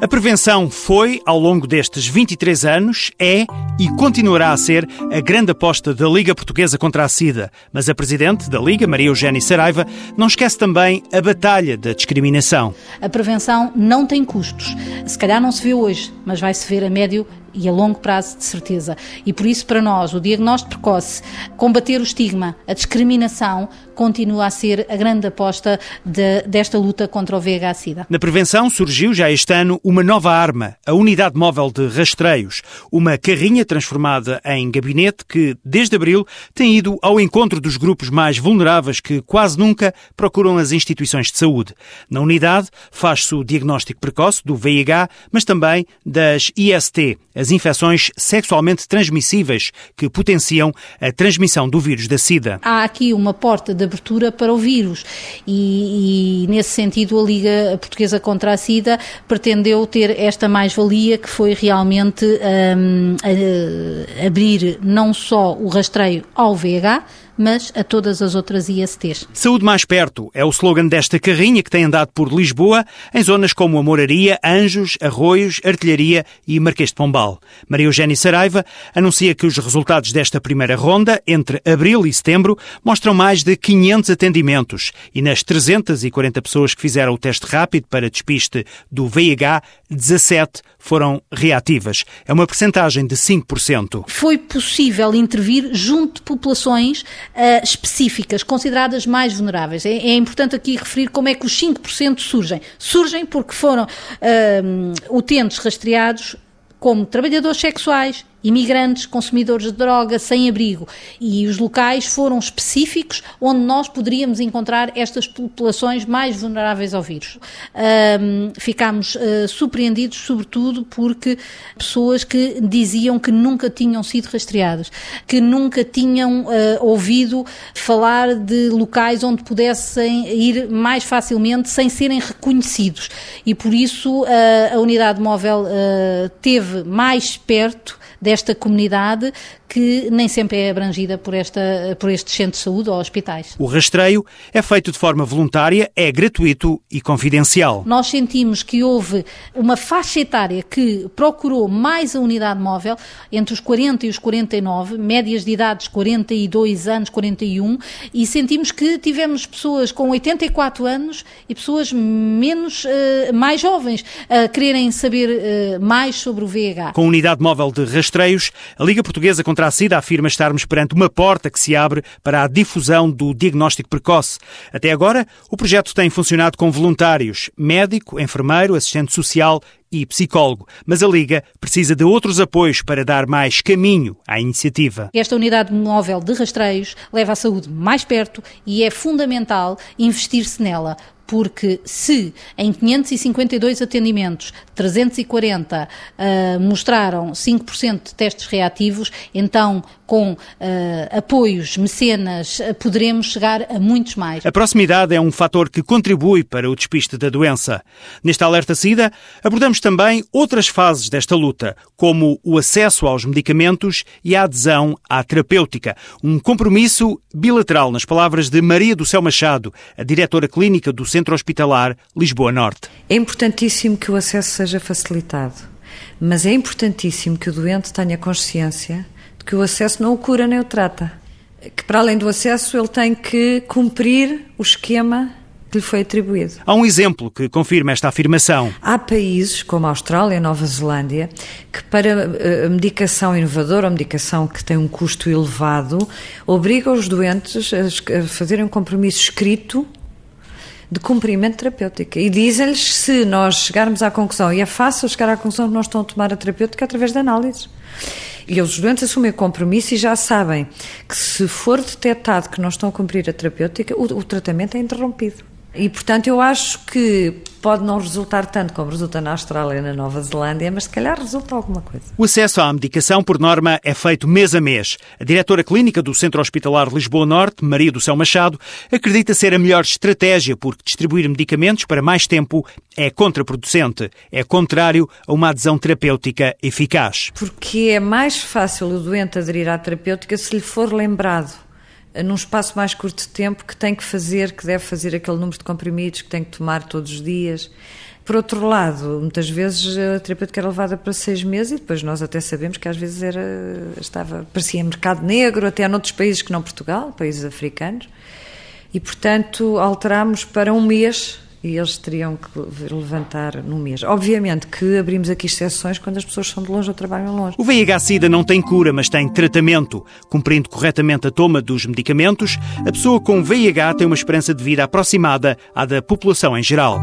A prevenção foi, ao longo destes 23 anos, é e continuará a ser a grande aposta da Liga Portuguesa contra a SIDA. Mas a presidente da Liga, Maria Eugénia Saraiva, não esquece também a batalha da discriminação. A prevenção não tem custos. Se calhar não se vê hoje, mas vai se ver a médio e a longo prazo, de certeza. E por isso, para nós, o diagnóstico precoce, combater o estigma, a discriminação, continua a ser a grande aposta de, desta luta contra o VIH-Sida. Na prevenção surgiu já este ano uma nova arma, a Unidade Móvel de Rastreios, uma carrinha transformada em gabinete que, desde abril, tem ido ao encontro dos grupos mais vulneráveis que quase nunca procuram as instituições de saúde. Na unidade faz-se o diagnóstico precoce do VIH, mas também das IST, as infecções sexualmente transmissíveis que potenciam a transmissão do vírus da SIDA. Há aqui uma porta de abertura para o vírus e, e nesse sentido a Liga Portuguesa contra a SIDA pretendeu ter esta mais-valia que foi realmente um, abrir não só o rastreio ao VH, mas a todas as outras ISTs. Saúde mais perto é o slogan desta carrinha que tem andado por Lisboa, em zonas como a Moraria, Anjos, Arroios, Artilharia e Marquês de Pombal. Maria Eugénia Saraiva anuncia que os resultados desta primeira ronda, entre abril e setembro, mostram mais de 500 atendimentos e nas 340 pessoas que fizeram o teste rápido para despiste do VIH, 17 foram reativas. É uma percentagem de 5%. Foi possível intervir junto de populações uh, específicas, consideradas mais vulneráveis. É, é, importante aqui referir como é que os 5% surgem. Surgem porque foram uh, utentes rastreados como trabalhadores sexuais, imigrantes, consumidores de droga, sem abrigo. E os locais foram específicos onde nós poderíamos encontrar estas populações mais vulneráveis ao vírus. Um, ficámos uh, surpreendidos, sobretudo, porque pessoas que diziam que nunca tinham sido rastreadas, que nunca tinham uh, ouvido falar de locais onde pudessem ir mais facilmente sem serem reconhecidos. E por isso uh, a unidade móvel teve mais perto desta comunidade que nem sempre é abrangida por, esta, por estes centros de saúde ou hospitais. O rastreio é feito de forma voluntária, é gratuito e confidencial. Nós sentimos que houve uma faixa etária que procurou mais a unidade móvel, entre os 40 e os 49, médias de idades 42 anos, 41, e sentimos que tivemos pessoas com 84 anos e pessoas menos, uh, mais jovens, a quererem saber uh, mais sobre o VIH. Com a unidade móvel de rastreios, a Liga Portuguesa contra contra a SIDA afirma estarmos perante uma porta que se abre para a difusão do diagnóstico precoce. Até agora, o projeto tem funcionado com voluntários, médico, enfermeiro, assistente social e psicólogo, mas a Liga precisa de outros apoios para dar mais caminho à iniciativa. Esta unidade móvel de rastreios leva a saúde mais perto e é fundamental investir-se nela, porque se em 552 atendimentos 340 uh, mostraram 5% de testes reativos, então com uh, apoios, mecenas, uh, poderemos chegar a muitos mais. A proximidade é um fator que contribui para o despiste da doença. Neste alerta SIDA, abordamos também outras fases desta luta, como o acesso aos medicamentos e a adesão à terapêutica. Um compromisso bilateral, nas palavras de Maria do Céu Machado, a diretora clínica do Centro Hospitalar Lisboa Norte. É importantíssimo que o acesso seja facilitado, mas é importantíssimo que o doente tenha consciência de que o acesso não o cura nem o trata. Que para além do acesso ele tem que cumprir o esquema que lhe foi atribuído. Há um exemplo que confirma esta afirmação. Há países, como a Austrália e Nova Zelândia, que para eh, a medicação inovadora, a medicação que tem um custo elevado, obriga os doentes a fazerem um compromisso escrito de cumprimento terapêutico. E dizem-lhes se nós chegarmos à conclusão, e é fácil chegar à conclusão que nós estão a tomar a terapêutica através de análises. E os doentes assumem o compromisso e já sabem que se for detectado que não estão a cumprir a terapêutica, o, o tratamento é interrompido. E, portanto, eu acho que pode não resultar tanto como resulta na Austrália e na Nova Zelândia, mas se calhar resulta alguma coisa. O acesso à medicação, por norma, é feito mês a mês. A diretora clínica do Centro Hospitalar Lisboa Norte, Maria do Céu Machado, acredita ser a melhor estratégia porque distribuir medicamentos para mais tempo é contraproducente, é contrário a uma adesão terapêutica eficaz. Porque é mais fácil o doente aderir à terapêutica se lhe for lembrado num espaço mais curto de tempo, que tem que fazer, que deve fazer aquele número de comprimidos, que tem que tomar todos os dias. Por outro lado, muitas vezes a terapêutica era levada para seis meses e depois nós até sabemos que às vezes era, estava, parecia mercado negro, até noutros países que não Portugal, países africanos. E, portanto, alterámos para um mês e eles teriam que levantar no mês. Obviamente que abrimos aqui exceções quando as pessoas são de longe ou trabalham longe. O VIH-Sida não tem cura, mas tem tratamento. Cumprindo corretamente a toma dos medicamentos, a pessoa com VIH tem uma esperança de vida aproximada à da população em geral.